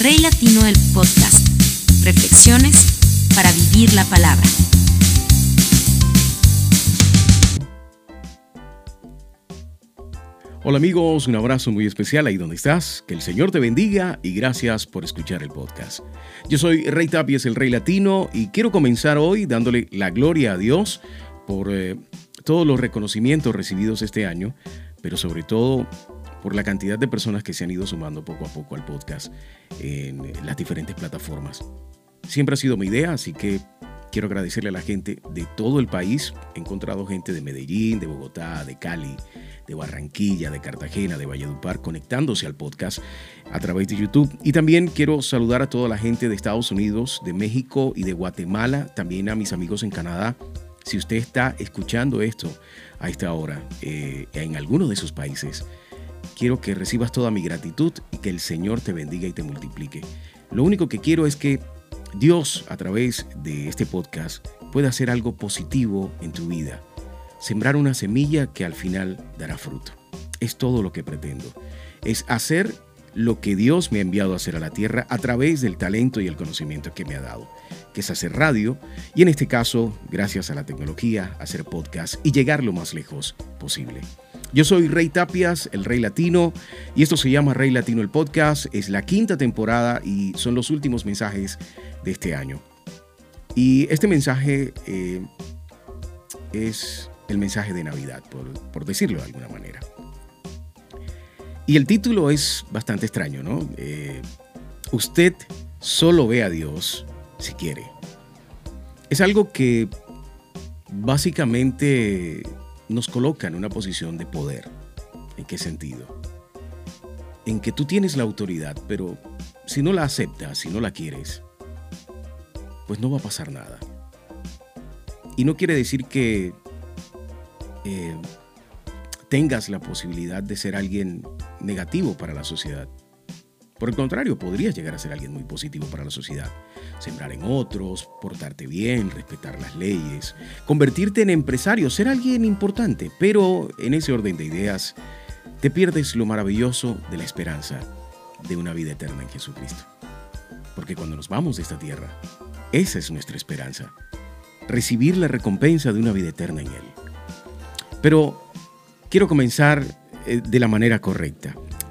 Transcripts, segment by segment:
Rey Latino el Podcast. Reflexiones para vivir la palabra. Hola amigos, un abrazo muy especial ahí donde estás. Que el Señor te bendiga y gracias por escuchar el podcast. Yo soy Rey Tapies, el Rey Latino, y quiero comenzar hoy dándole la gloria a Dios por eh, todos los reconocimientos recibidos este año, pero sobre todo por la cantidad de personas que se han ido sumando poco a poco al podcast en las diferentes plataformas. Siempre ha sido mi idea, así que quiero agradecerle a la gente de todo el país. He encontrado gente de Medellín, de Bogotá, de Cali, de Barranquilla, de Cartagena, de Valledupar, conectándose al podcast a través de YouTube. Y también quiero saludar a toda la gente de Estados Unidos, de México y de Guatemala, también a mis amigos en Canadá. Si usted está escuchando esto a esta hora eh, en alguno de esos países, quiero que recibas toda mi gratitud y que el Señor te bendiga y te multiplique. Lo único que quiero es que Dios, a través de este podcast, pueda hacer algo positivo en tu vida. Sembrar una semilla que al final dará fruto. Es todo lo que pretendo. Es hacer lo que Dios me ha enviado a hacer a la tierra a través del talento y el conocimiento que me ha dado, que es hacer radio y en este caso, gracias a la tecnología, hacer podcast y llegar lo más lejos posible. Yo soy Rey Tapias, el Rey Latino, y esto se llama Rey Latino el Podcast. Es la quinta temporada y son los últimos mensajes de este año. Y este mensaje eh, es el mensaje de Navidad, por, decirlo de alguna manera. Y el título es bastante extraño, ¿no? Eh, usted solo ve a Dios si quiere. Es algo que básicamente nos coloca en una posición de poder. ¿En qué sentido? En que tú tienes la autoridad, pero si no la aceptas, si no la quieres, pues no va a pasar nada. Y no quiere decir que eh, tengas la posibilidad de ser alguien negativo para la sociedad. Por el contrario, podrías llegar a ser alguien muy positivo para la sociedad. Sembrar en otros, portarte bien, respetar las leyes, convertirte en empresario, ser alguien importante. Pero en ese orden de ideas, te pierdes lo maravilloso de la esperanza de una vida eterna en Jesucristo. Porque cuando nos vamos de esta tierra, esa es nuestra esperanza. Recibir la recompensa de una vida eterna en Él. Pero quiero comenzar eh, de la manera correcta.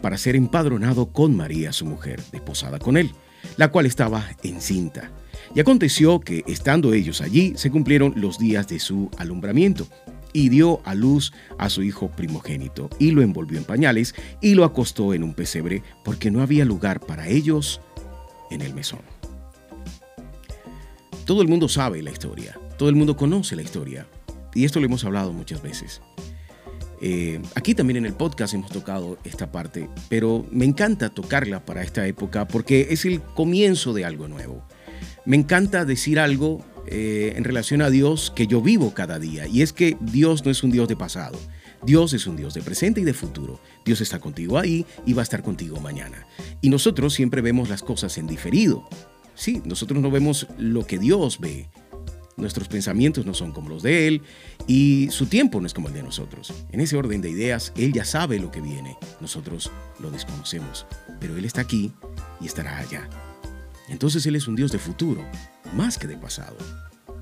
para ser empadronado con María su mujer, desposada con él, la cual estaba encinta. Y aconteció que, estando ellos allí, se cumplieron los días de su alumbramiento, y dio a luz a su hijo primogénito, y lo envolvió en pañales, y lo acostó en un pesebre, porque no había lugar para ellos en el mesón. Todo el mundo sabe la historia, todo el mundo conoce la historia, y esto lo hemos hablado muchas veces. Eh, aquí también en el podcast hemos tocado esta parte, pero me encanta tocarla para esta época porque es el comienzo de algo nuevo. Me encanta decir algo eh, en relación a Dios que yo vivo cada día, y es que Dios no es un Dios de pasado. Dios es un Dios de presente y de futuro. Dios está contigo ahí y va a estar contigo mañana. Y nosotros siempre vemos las cosas en diferido. Sí, nosotros no vemos lo que Dios ve, nuestros pensamientos no son como los de Él y su tiempo no es como el de nosotros. En ese orden de ideas, Él ya sabe lo que viene, nosotros lo desconocemos, pero Él está aquí y estará allá. Entonces Él es un Dios de futuro, más que de pasado,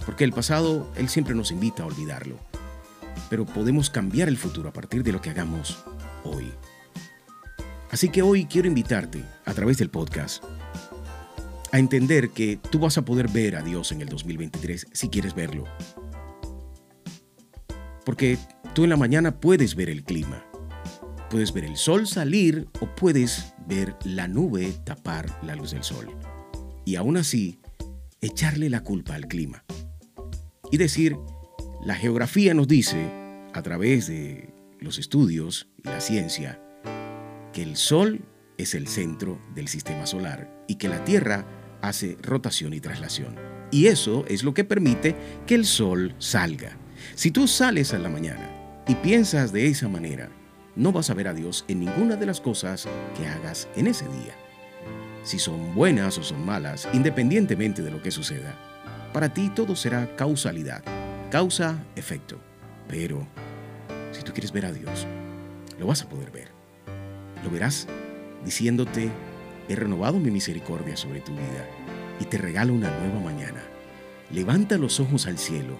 porque el pasado Él siempre nos invita a olvidarlo, pero podemos cambiar el futuro a partir de lo que hagamos hoy. Así que hoy quiero invitarte, a través del podcast, a entender que tú vas a poder ver a Dios en el 2023 si quieres verlo. Porque tú en la mañana puedes ver el clima, puedes ver el sol salir o puedes ver la nube tapar la luz del sol. Y aún así, echarle la culpa al clima. Y decir, la geografía nos dice, a través de los estudios y la ciencia, que el sol es el centro del sistema solar y que la Tierra hace rotación y traslación. Y eso es lo que permite que el sol salga. Si tú sales a la mañana y piensas de esa manera, no vas a ver a Dios en ninguna de las cosas que hagas en ese día. Si son buenas o son malas, independientemente de lo que suceda, para ti todo será causalidad, causa-efecto. Pero si tú quieres ver a Dios, lo vas a poder ver. Lo verás diciéndote, he renovado mi misericordia sobre tu vida y te regalo una nueva mañana. Levanta los ojos al cielo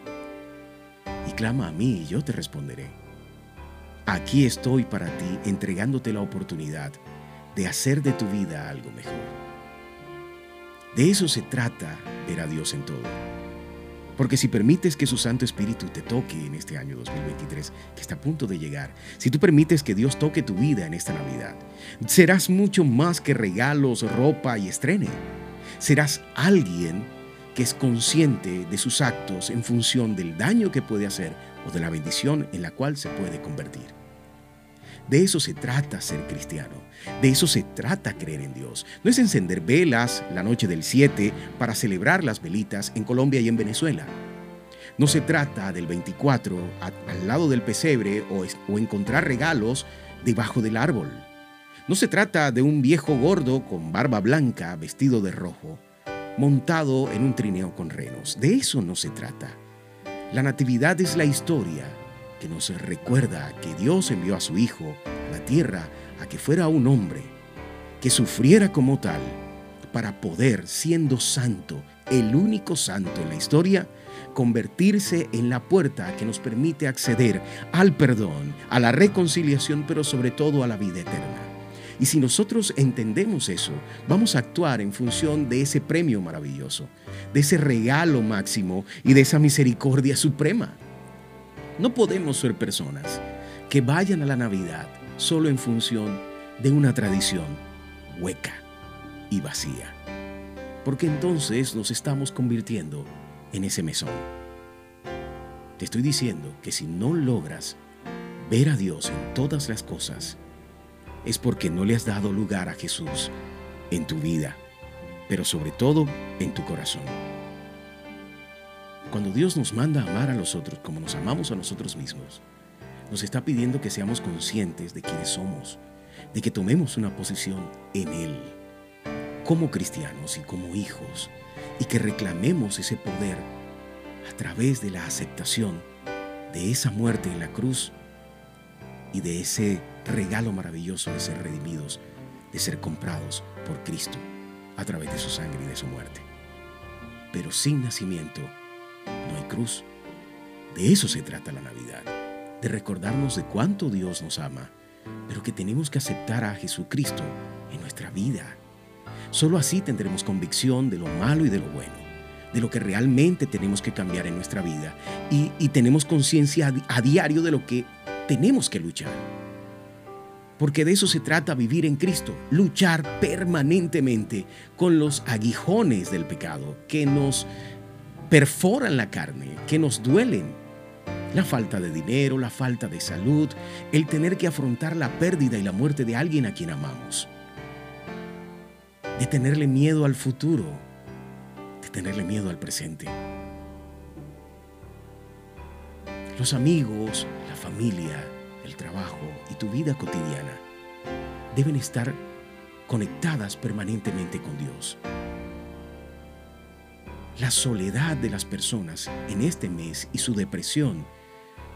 y clama a mí y yo te responderé. Aquí estoy para ti entregándote la oportunidad de hacer de tu vida algo mejor. De eso se trata ver a Dios en todo. Porque si permites que su Santo Espíritu te toque en este año 2023, que está a punto de llegar, si tú permites que Dios toque tu vida en esta Navidad, serás mucho más que regalos, ropa y estrene. Serás alguien que es consciente de sus actos en función del daño que puede hacer o de la bendición en la cual se puede convertir. De eso se trata ser cristiano. De eso se trata creer en Dios. No es encender velas la noche del 7 para celebrar las velitas en Colombia y en Venezuela. No se trata del 24 al lado del pesebre o, o encontrar regalos debajo del árbol. No se trata de un viejo gordo con barba blanca vestido de rojo, montado en un trineo con renos. De eso no se trata. La natividad es la historia que nos recuerda que Dios envió a su Hijo a la tierra a que fuera un hombre, que sufriera como tal, para poder, siendo santo, el único santo en la historia, convertirse en la puerta que nos permite acceder al perdón, a la reconciliación, pero sobre todo a la vida eterna. Y si nosotros entendemos eso, vamos a actuar en función de ese premio maravilloso, de ese regalo máximo y de esa misericordia suprema. No podemos ser personas que vayan a la Navidad solo en función de una tradición hueca y vacía. Porque entonces nos estamos convirtiendo en ese mesón. Te estoy diciendo que si no logras ver a Dios en todas las cosas, es porque no le has dado lugar a Jesús en tu vida, pero sobre todo en tu corazón. Cuando Dios nos manda a amar a los otros como nos amamos a nosotros mismos, nos está pidiendo que seamos conscientes de quiénes somos, de que tomemos una posición en Él, como cristianos y como hijos, y que reclamemos ese poder a través de la aceptación de esa muerte en la cruz y de ese regalo maravilloso de ser redimidos, de ser comprados por Cristo a través de su sangre y de su muerte. Pero sin nacimiento, no hay cruz. De eso se trata la Navidad, de recordarnos de cuánto Dios nos ama, pero que tenemos que aceptar a Jesucristo en nuestra vida. Solo así tendremos convicción de lo malo y de lo bueno, de lo que realmente tenemos que cambiar en nuestra vida y, tenemos conciencia a diario de lo que tenemos que luchar. Porque de eso se trata vivir en Cristo, luchar permanentemente con los aguijones del pecado que nos perforan la carne, que nos duelen. La falta de dinero, la falta de salud, el tener que afrontar la pérdida y la muerte de alguien a quien amamos. De tenerle miedo al futuro, de tenerle miedo al presente. Los amigos, la familia, el trabajo y tu vida cotidiana deben estar conectadas permanentemente con Dios. La soledad de las personas en este mes y su depresión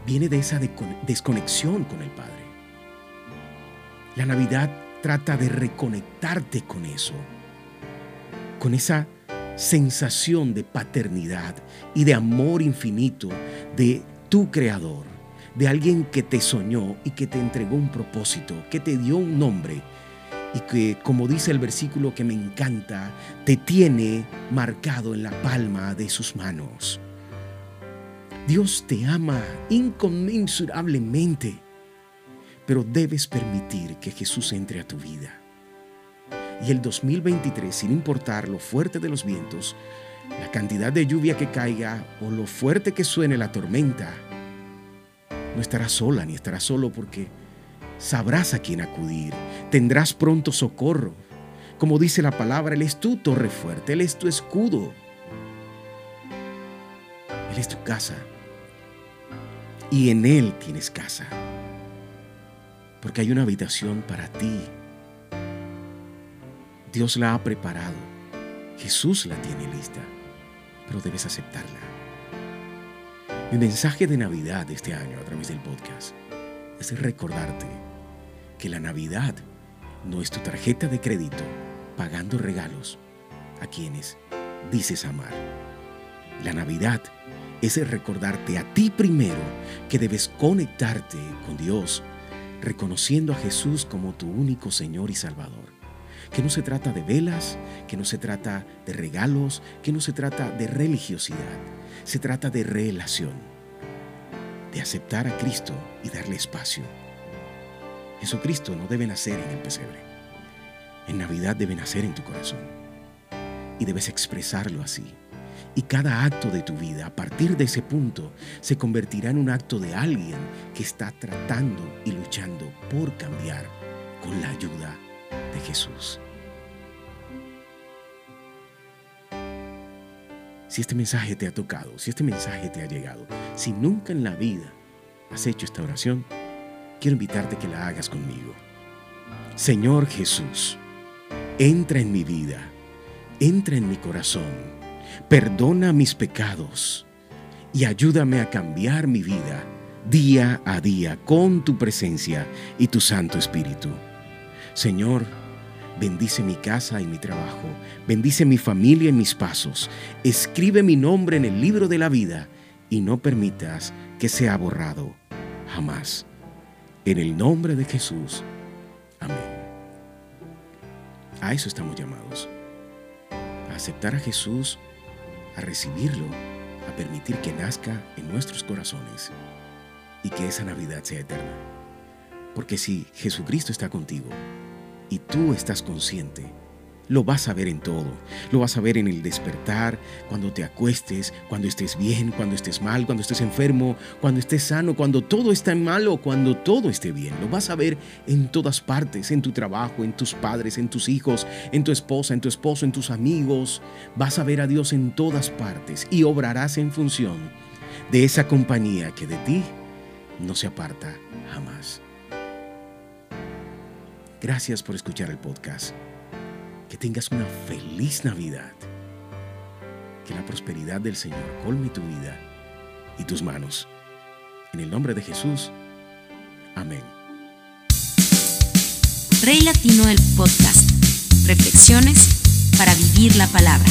viene de esa desconexión con el Padre. La Navidad trata de reconectarte con eso, con esa sensación de paternidad y de amor infinito de tu Creador, de alguien que te soñó y que te entregó un propósito, que te dio un nombre y que, como dice el versículo que me encanta, te tiene marcado en la palma de sus manos. Dios te ama inconmensurablemente, pero debes permitir que Jesús entre a tu vida. Y el 2023, sin importar lo fuerte de los vientos, la cantidad de lluvia que caiga o lo fuerte que suene la tormenta, no estarás sola ni estarás solo porque sabrás a quién acudir, tendrás pronto socorro. Como dice la palabra, Él es tu torre fuerte, Él es tu escudo. Él es tu casa. Y en Él tienes casa. Porque hay una habitación para ti. Dios la ha preparado. Jesús la tiene lista. Pero debes aceptarla. Mi mensaje de Navidad este año a través del podcast es recordarte que la Navidad no es tu tarjeta de crédito pagando regalos a quienes dices amar. La Navidad es recordarte a ti primero que debes conectarte con Dios, reconociendo a Jesús como tu único Señor y Salvador. Que no se trata de velas, que no se trata de regalos, que no se trata de religiosidad, se trata de relación, de aceptar a Cristo y darle espacio. Jesucristo no debe nacer en el pesebre. En Navidad debe nacer en tu corazón. Y debes expresarlo así. Y cada acto de tu vida a partir de ese punto se convertirá en un acto de alguien que está tratando y luchando por cambiar con la ayuda de Jesús. Si este mensaje te ha tocado, si este mensaje te ha llegado, si nunca en la vida has hecho esta oración, quiero invitarte a que la hagas conmigo. Señor Jesús, entra en mi vida, entra en mi corazón, perdona mis pecados y ayúdame a cambiar mi vida día a día con tu presencia y tu Santo Espíritu. Señor, bendice mi casa y mi trabajo, bendice mi familia y mis pasos, escribe mi nombre en el libro de la vida y no permitas que sea borrado jamás. En el nombre de Jesús. Amén. A eso estamos llamados. A aceptar a Jesús, a recibirlo, a permitir que nazca en nuestros corazones y que esa Navidad sea eterna. Porque si Jesucristo está contigo y tú estás consciente, lo vas a ver en todo. Lo vas a ver en el despertar, cuando te acuestes, cuando estés bien, cuando estés mal, cuando estés enfermo, cuando estés sano, cuando todo está mal o cuando todo esté bien. Lo vas a ver en todas partes, en tu trabajo, en tus padres, en tus hijos, en tu esposa, en tu esposo, en tus amigos. Vas a ver a Dios en todas partes y obrarás en función de esa compañía que de ti no se aparta jamás. Gracias por escuchar el podcast. Que tengas una feliz Navidad. Que la prosperidad del Señor colme tu vida y tus manos. En el nombre de Jesús. Amén. Rey Latino el podcast. Reflexiones para vivir la palabra.